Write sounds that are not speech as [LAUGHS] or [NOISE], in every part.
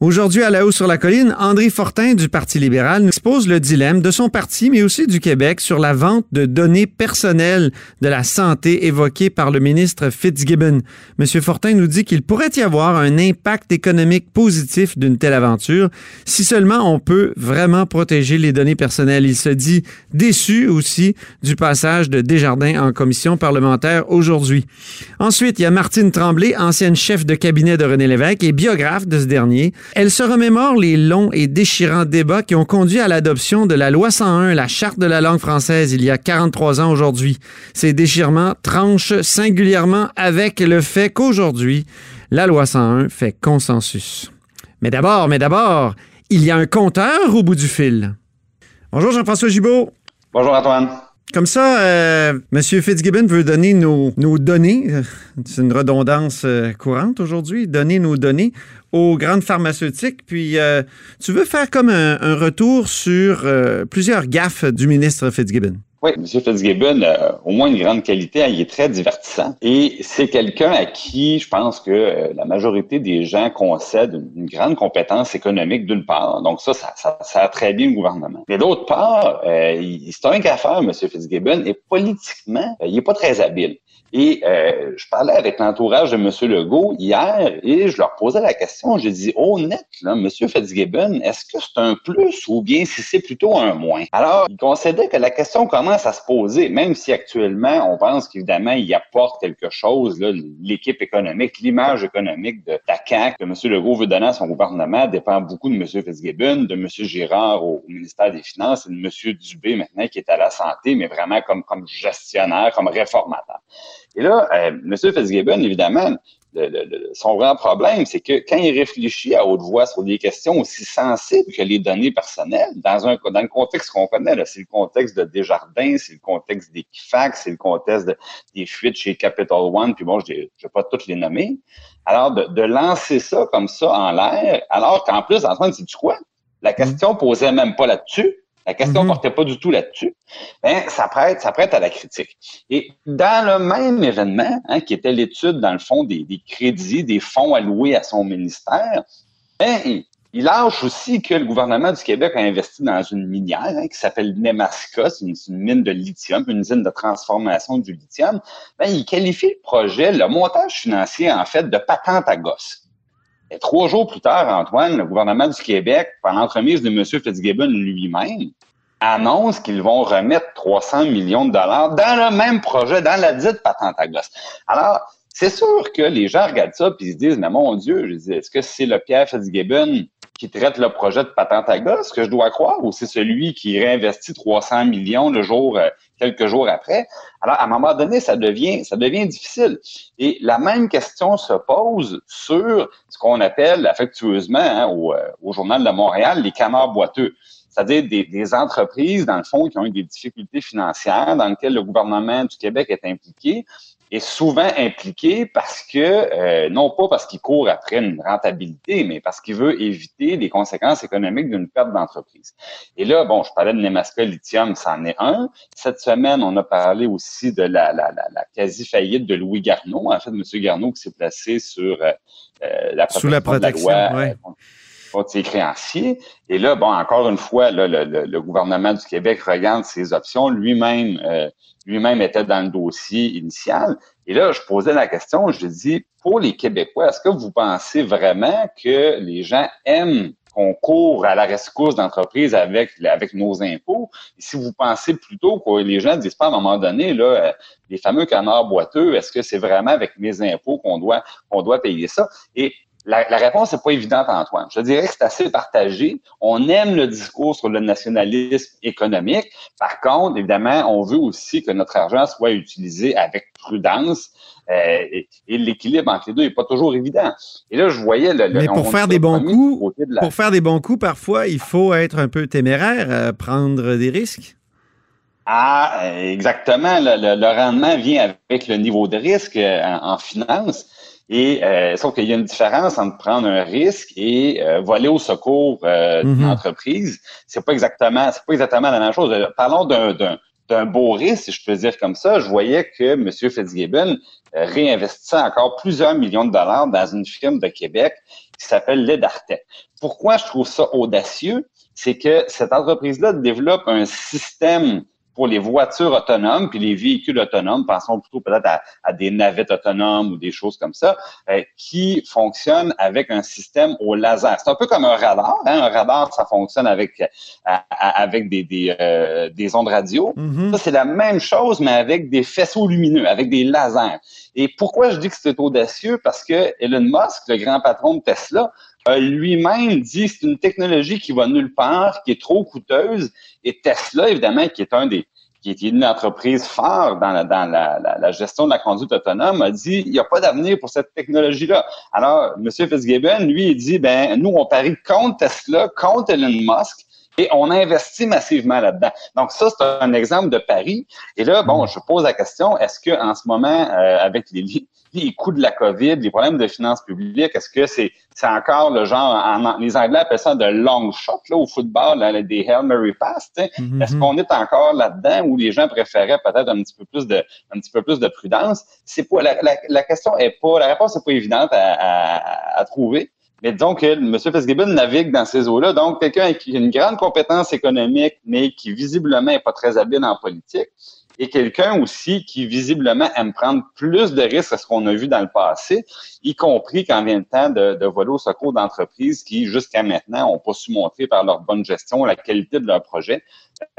Aujourd'hui, à la haut sur la colline, André Fortin du Parti libéral nous expose le dilemme de son parti, mais aussi du Québec, sur la vente de données personnelles de la santé évoquée par le ministre Fitzgibbon. Monsieur Fortin nous dit qu'il pourrait y avoir un impact économique positif d'une telle aventure si seulement on peut vraiment protéger les données personnelles. Il se dit déçu aussi du passage de Desjardins en commission parlementaire aujourd'hui. Ensuite, il y a Martine Tremblay, ancienne chef de cabinet de René Lévesque et biographe de ce dernier. Elle se remémore les longs et déchirants débats qui ont conduit à l'adoption de la loi 101, la charte de la langue française, il y a 43 ans aujourd'hui. Ces déchirements tranchent singulièrement avec le fait qu'aujourd'hui, la loi 101 fait consensus. Mais d'abord, mais d'abord, il y a un compteur au bout du fil. Bonjour Jean-François Gibault. Bonjour Antoine. Comme ça, euh, M. Fitzgibbon veut donner nos, nos données, c'est une redondance euh, courante aujourd'hui, donner nos données aux grandes pharmaceutiques. Puis, euh, tu veux faire comme un, retour sur euh, plusieurs gaffes du ministre Fitzgibbon? Oui, M. Fitzgibbon a au moins une grande qualité, il est très divertissant. Et c'est quelqu'un à qui je pense que euh, la majorité des gens concèdent une grande compétence économique d'une part. Donc ça, ça, ça, ça a très bien le gouvernement. Mais d'autre part, euh, c'est un gaffeur, M. Fitzgibbon, et politiquement, euh, il n'est pas très habile. Et euh, je parlais avec l'entourage de M. Legault hier et je leur posais la question. J'ai dit, honnête, là, M. Fitzgibbon, est-ce que c'est un plus ou bien si c'est plutôt un moins? Alors, il concédait que la question à se poser, même si actuellement, on pense qu'évidemment, il apporte quelque chose, l'équipe économique, l'image économique de la CAQ que M. Legault veut donner à son gouvernement dépend beaucoup de M. Fitzgibbon, de M. Girard au, ministère des Finances et de M. Dubé maintenant qui est à la santé, mais vraiment comme, comme gestionnaire, comme réformateur. Et là, euh, M. Fitzgibbon, évidemment, son grand problème, c'est que quand il réfléchit à haute voix sur des questions aussi sensibles que les données personnelles, dans un le contexte qu'on connaît, c'est le contexte de Desjardins, c'est le contexte des Kifax, c'est le contexte de, des fuites chez Capital One, puis bon, je ne vais pas toutes les nommer. Alors, de, lancer ça comme ça en l'air, alors qu'en plus, Antoine, du quoi? La question posait même pas là-dessus. La question ne mm -hmm. portait pas du tout là-dessus. Ben, ça prête, ça prête à la critique. Et dans le même événement, hein, qui était l'étude, dans le fond, des, des, crédits, des fonds alloués à son ministère, ben, il, il lâche aussi que le gouvernement du Québec a investi dans une minière hein, qui s'appelle Nemaska, c'est une, une, mine de lithium, une usine de transformation du lithium. Ben, il qualifie le projet, le montage financier, en fait, de patente à gosse. Et trois jours plus tard, Antoine, le gouvernement du Québec, par l'entremise de M. Fitzgibbon lui-même, annonce qu'ils vont remettre 300 millions de dollars dans le même projet, dans la dite patente à. Alors, c'est sûr que les gens regardent ça et se disent, mais mon Dieu, je dis, est-ce que c'est le Pierre Fitzgibbon qui traite le projet de patente à gosse que je dois croire ou c'est celui qui réinvestit 300 millions le jour, euh, quelques jours après? Alors, à un moment donné, ça devient, ça devient difficile. Et la même question se pose sur ce qu'on appelle affectueusement hein, au, euh, au Journal de Montréal les canards boiteux c'est-à-dire des, des, entreprises, dans le fond, qui ont eu des difficultés financières, dans lesquelles le gouvernement du Québec est impliqué, est souvent impliqué parce que, euh, non pas parce qu'il court après une rentabilité, mais parce qu'il veut éviter les conséquences économiques d'une perte d'entreprise. Et là, bon, je parlais de Nemaska Lithium, c'en est un. Cette semaine, on a parlé aussi de la, la, la, la quasi-faillite de Louis Garneau, en fait, M. Garneau qui s'est placé sur euh, la Sous la protection, de la loi, ouais contre ses créanciers. Et là, bon, encore une fois, là, le, le, le, gouvernement du Québec regarde ses options. Lui-même, euh, lui-même était dans le dossier initial. Et là, je posais la question, je dis, pour les Québécois, est-ce que vous pensez vraiment que les gens aiment qu'on court à la rescousse d'entreprise avec, avec nos impôts? Et si vous pensez plutôt que les gens disent pas à un moment donné, là, les fameux canards boiteux, est-ce que c'est vraiment avec mes impôts qu'on doit, qu'on doit payer ça? La, la réponse n'est pas évidente, Antoine. Je dirais que c'est assez partagé. On aime le discours sur le nationalisme économique. Par contre, évidemment, on veut aussi que notre argent soit utilisé avec prudence. Euh, et, et l'équilibre entre les deux n'est pas toujours évident. Et là, je voyais le. Mais pour faire des bons coups, la... pour faire des bons coups, parfois, il faut être un peu téméraire, euh, prendre des risques. Ah, exactement. Le, le, le, rendement vient avec le niveau de risque euh, en, en finance. Et euh, sauf qu'il y a une différence entre prendre un risque et euh, voler au secours euh, d'une mhm. entreprise. C'est pas exactement, c'est pas exactement la même chose. Parlons d'un, d'un, beau risque, si je peux dire comme ça. Je voyais que M. Fitzgibbon réinvestissait encore plusieurs millions de dollars dans une firme de Québec qui s'appelle Ledartec. Pourquoi je trouve ça audacieux? C'est que cette entreprise-là développe un système pour les voitures autonomes puis les véhicules autonomes, pensons plutôt peut-être à, des navettes autonomes ou des choses comme ça, euh, qui fonctionnent avec un système au laser. C'est un peu comme un radar. Hein? Un radar, ça fonctionne avec euh, avec des des, euh, des ondes radio. Mm-hmm. Ça, c'est la même chose, mais avec des faisceaux lumineux, avec des lasers. Et pourquoi je dis que c'est audacieux? Parce que Elon Musk, le grand patron de Tesla, lui-même dit c'est une technologie qui va nulle part, qui est trop coûteuse. Et Tesla, évidemment, qui est un des qui est une entreprise phare dans, la, dans la, la, gestion de la conduite autonome, a dit il n'y a pas d'avenir pour cette technologie-là. Alors, M. Fitzgibbon, lui, il dit ben nous, on parie contre Tesla, contre Elon Musk. Et on investit massivement là-dedans. Donc ça, c'est un exemple de pari. Et là, bon, je pose la question, est-ce que en ce moment, euh, avec les, les coûts de la COVID, les problèmes de finances publiques, est-ce que c'est c'est encore le genre, en, les Anglais appellent ça de long shot là, au football, là, des Hail Mary Pass. Mm-hmm. Est-ce qu'on est encore là-dedans où les gens préféraient peut-être un petit peu plus de un petit peu plus de prudence? C'est pas la, la, question est pas, la réponse n'est pas évidente à, à, à trouver. Mais disons que M. Fitzgibbon navigue dans ces eaux-là. Donc, quelqu'un qui a une grande compétence économique, mais qui visiblement n'est pas très habile en politique, et quelqu'un aussi qui visiblement aime prendre plus de risques que ce qu'on a vu dans le passé, y compris quand vient le temps de, de voler au secours d'entreprises qui, jusqu'à maintenant, n'ont pas su montrer par leur bonne gestion la qualité de leur projet,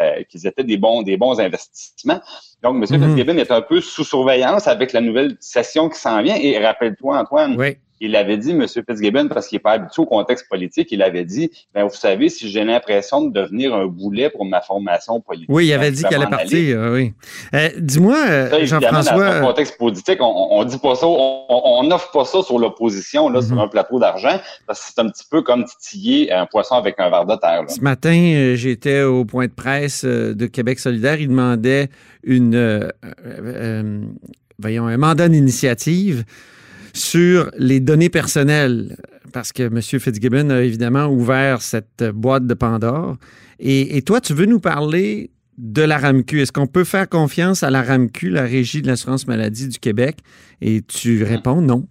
euh, qu'ils étaient des bons, des bons investissements. Donc, M. Mm Fitzgibbon est un peu sous surveillance avec la nouvelle session qui s'en vient. Et rappelle-toi, Antoine, oui il avait dit, M. Fitzgibbon, parce qu'il n'est pas habitué au contexte politique, il avait dit, ben, vous savez, si j'ai l'impression de devenir un boulet pour ma formation politique. Oui, il avait dit qu'elle allait partir, oui. Euh, dis-moi, euh, Jean-François. Dans un contexte politique, on, ne dit pas ça, on n'offre pas ça sur l'opposition, là, sur mhm. un plateau d'argent, parce que c'est un petit peu comme titiller un poisson avec un verre de terre. Ce matin, euh, j'étais au point de presse de Québec solidaire. Il demandait une, voyons, un mandat d'initiative sur les données personnelles, parce que M. Fitzgibbon a évidemment ouvert cette boîte de Pandore. Et, toi, tu veux nous parler de la RAMQ. Est-ce qu'on peut faire confiance à la RAMQ, la Régie de l'assurance maladie du Québec? Et tu réponds non.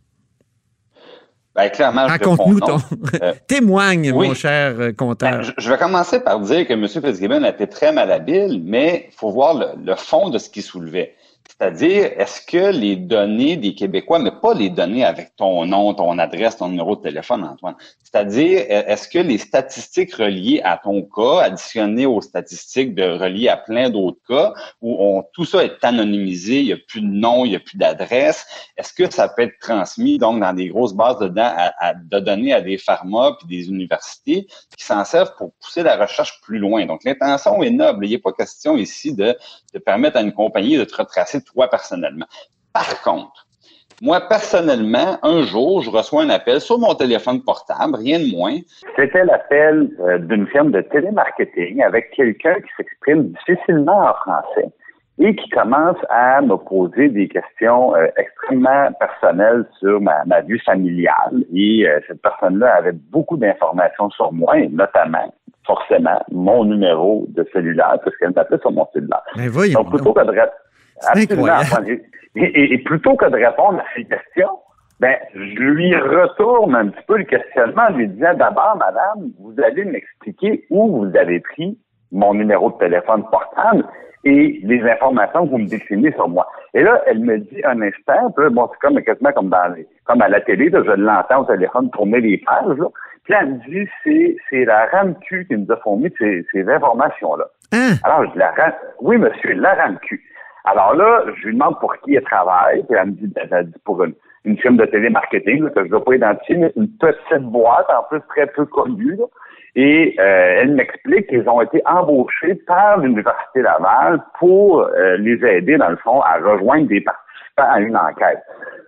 Ben, clairement, Raconte-nous ton. Euh, [LAUGHS] témoigne, mon cher euh, comptable. Ben, je, vais commencer par dire que M. Fitzgibbon a été très malhabile, mais il faut voir le, fond de ce qu'il soulevait. C'est-à-dire, est-ce que les données des Québécois, mais pas les données avec ton nom, ton adresse, ton numéro de téléphone, Antoine, c'est-à-dire, est-ce que les statistiques reliées à ton cas, additionnées aux statistiques de reliées à plein d'autres cas, où tout ça est anonymisé, il n'y a plus de nom, il n'y a plus d'adresse, est-ce que ça peut être transmis donc dans des grosses bases de, de données à des pharma puis des universités qui s'en servent pour pousser la recherche plus loin? Donc, l'intention est noble. Il n'est pas question ici de, de permettre à une compagnie de te retracer toi personnellement. Par contre, moi, personnellement, un jour, je reçois un appel sur mon téléphone portable, rien de moins. C'était l'appel euh, d'une firme de télémarketing avec quelqu'un qui s'exprime difficilement en français et qui commence à me poser des questions euh, extrêmement personnelles sur ma, vie familiale. Et euh, cette personne-là avait beaucoup d'informations sur moi, et notamment, forcément, mon numéro de cellulaire, parce qu'elle m'appelait sur mon cellulaire. Mais voyons, Donc, plutôt que de Absolument. Et, et, plutôt que de répondre à ces questions, ben, je lui retourne un petit peu le questionnement en lui disant d'abord, madame, vous allez m'expliquer où vous avez pris mon numéro de téléphone portable et les informations que vous me déclinez sur moi. Et là, elle me dit un instant, bon, c'est comme quasiment comme dans les, comme à la télé, je l'entends au téléphone tourner les pages, là. Puis elle me dit, c'est, c'est la RAMQ qui nous a fourni ces, ces informations-là. Hein? Alors, je la oui, monsieur, la RAMQ. Alors là, je lui demande pour qui elle travaille, puis elle me dit, ben, elle dit pour une, une firme de télémarketing, que je ne dois pas identifier, mais une petite boîte, en plus très peu connue. Et euh, elle m'explique qu'ils ont été embauchés par l'Université Laval pour euh, les aider, dans le fond, à rejoindre des participants à une enquête.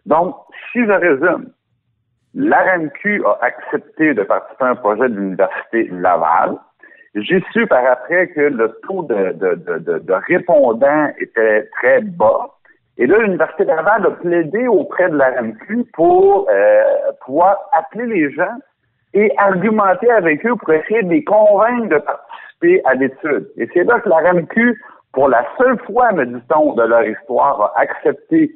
Donc, si je résume, l'ARMQ a accepté de participer à un projet de l'Université Laval. J'ai su par après que le taux de, de, de, de, répondants était très bas Et là, l'Université Laval a plaidé auprès de la RMQ pour euh, pouvoir appeler les gens et argumenter avec eux pour essayer de les convaincre de participer à l'étude. Et c'est là que la RMQ, pour la seule fois, me dit-on, de leur histoire, a accepté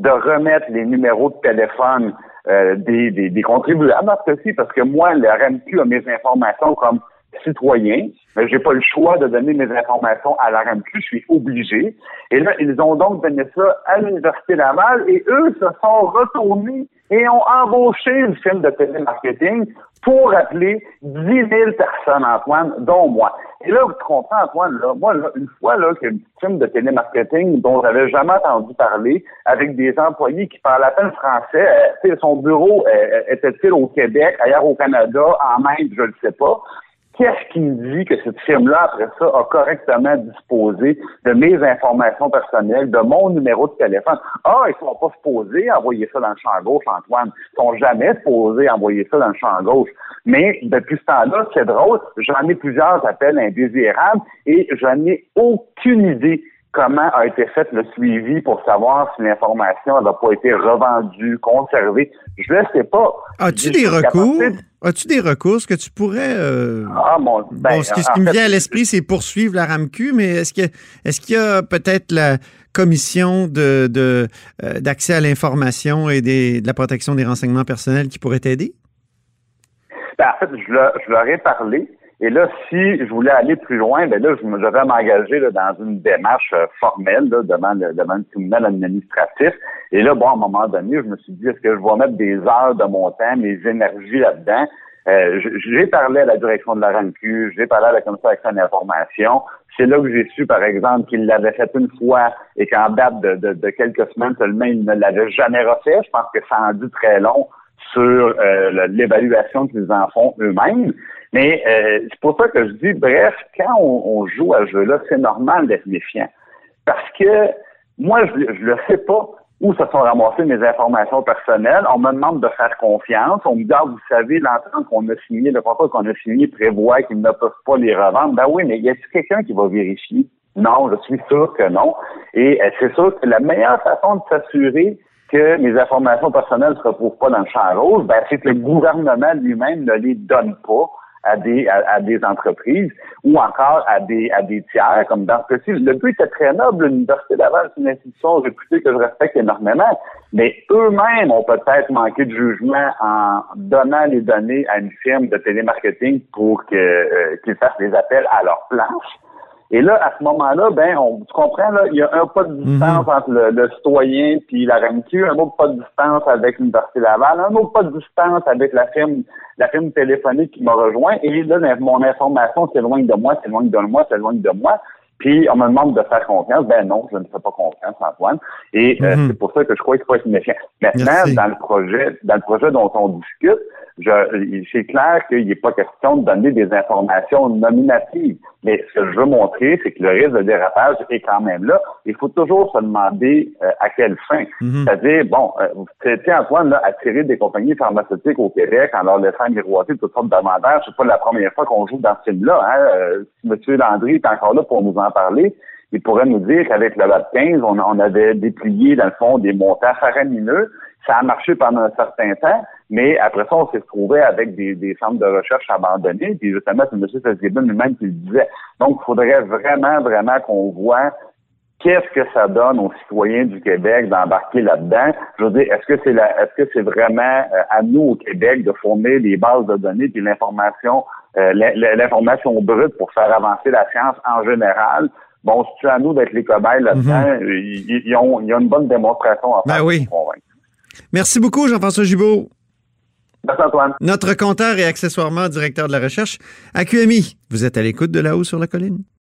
de remettre les numéros de téléphone euh, des, des, des, contribuables, parce que moi, la RMQ a mes informations comme citoyen, mais j'ai pas le choix de donner mes informations à la RMQ, je suis obligé. Et là, ils ont donc donné ça à l'Université Laval et eux se sont retournés et ont embauché une firme de télémarketing pour appeler 10 000 personnes, Antoine, dont moi. Et là, vous comprends, Antoine, là, moi, là, une fois là, qu'une firme de télémarketing dont j'avais jamais entendu parler, avec des employés qui parlent à peine français, euh, son bureau euh, était-il au Québec, ailleurs au Canada, en Inde, je ne sais pas, Qu'est-ce qui me dit que cette firme-là, après ça, a correctement disposé de mes informations personnelles, de mon numéro de téléphone? Ah, ils sont pas supposés envoyer ça dans le champ gauche, Antoine. Ils sont jamais supposés envoyer ça dans le champ gauche. Mais depuis ce temps-là, c'est drôle, j'en ai plusieurs appels indésirables et je n'ai aucune idée comment a été fait le suivi pour savoir si l'information n'a pas été revendue, conservée? Je ne sais pas. As-tu des recours? As-tu des recours? Que tu pourrais... Euh, ah, mon, ben, ce, qui, me vient à l'esprit, c'est poursuivre la RAMQ, mais est-ce qu'il est y a peut-être la commission de, euh, d'accès à l'information et de la protection des renseignements personnels qui pourrait t'aider? Ben, en fait, je, je leur ai parlé. Et là, si je voulais aller plus loin, ben là, je, me, devais m'engager dans une démarche euh, formelle devant, le, devant le tribunal administratif. Et là, bon, à un moment donné, je me suis dit, est-ce que je vais mettre des heures de mon temps, mes énergies là-dedans? Euh, j'ai parlé à la direction de la RANQ, j'ai parlé à la commission d'accès à l'information. C'est là que j'ai su, par exemple, qu'il l'avait fait une fois et qu'en date de, de, quelques semaines seulement, il ne l'avait jamais refait. Je pense que ça en dit très long sur euh, l'évaluation qu'ils en font eux-mêmes. Mais euh, c'est pour ça que je dis, bref, quand on, joue à ce jeu-là, c'est normal d'être méfiant. Parce que moi, je ne sais pas où se sont ramassées mes informations personnelles. On me demande de faire confiance. On me dit, ah, vous savez, l'entente qu'on a signé, le contrat qu'on a signé prévoit qu'ils ne peuvent pas les revendre. Ben oui, mais y a-t-il quelqu'un qui va vérifier? Non, je suis sûr que non. Et euh, c'est sûr que la meilleure façon de s'assurer que mes informations personnelles ne se retrouvent pas dans le champ rose, ben, c'est que le gouvernement lui-même ne les donne pas à des à, des entreprises ou encore à des à des tiers, comme dans ce cas-ci. Le but était très noble. L'Université Laval, c'est une institution réputée que je respecte énormément, mais eux-mêmes ont peut-être manqué de jugement en donnant les données à une firme de télémarketing pour euh, qu'ils fassent des appels à leur place. Et là, à ce moment-là, ben, on, tu comprends, là, il y a un pas de distance mhm. entre le, citoyen puis la RMQ, un autre pas de distance avec l'Université Laval, un autre pas de distance avec la firme, la firme téléphonique qui m'a rejoint. Et là, mon information s'éloigne de moi, s'éloigne de moi, s'éloigne de moi. Puis on me demande de faire confiance. Ben non, je ne fais pas confiance, Antoine. Et euh, mhm. c'est pour ça que je crois qu'il faut être méfiant. Maintenant, dans le projet, dans le projet dont on discute, c'est clair qu'il n'est pas question de donner des informations nominatives. Mais ce que je veux montrer, c'est que le risque de dérapage est quand même là. Il faut toujours se demander euh, à quelle fin. Mhm. C'est-à-dire, bon, euh, Antoine là, attirer des compagnies pharmaceutiques au Québec en leur laissant miroiter toutes sortes d'avantages. C'est pas la première fois qu'on joue dans ce film-là. Hein? Euh, M. Landry est encore là pour nous en parler il pourrait nous dire qu'avec le LAB 15, on, on, avait déplié, dans le fond, des montants faramineux. Ça a marché pendant un certain temps, mais après ça, on s'est retrouvé avec des, des centres de recherche abandonnés. Puis justement, c'est M. Fitzgibbon lui-même qui le disait. Donc, il faudrait vraiment, vraiment qu'on voit qu'est-ce que ça donne aux citoyens du Québec d'embarquer là-dedans. Je veux dire, est-ce que c'est la, est-ce que c'est vraiment euh, à nous au Québec de fournir les bases de données puis l'information, euh, l'information brute pour faire avancer la science en général? Bon, c'est à nous d'être les cobayes là-dedans? Mhm. ils, ils, ont, une bonne démonstration à ben faire oui. Merci beaucoup, Jean-François Gibault. Merci, Antoine. Notre compteur et accessoirement directeur de la recherche à QMI. Vous êtes à l'écoute de là-haut sur la colline.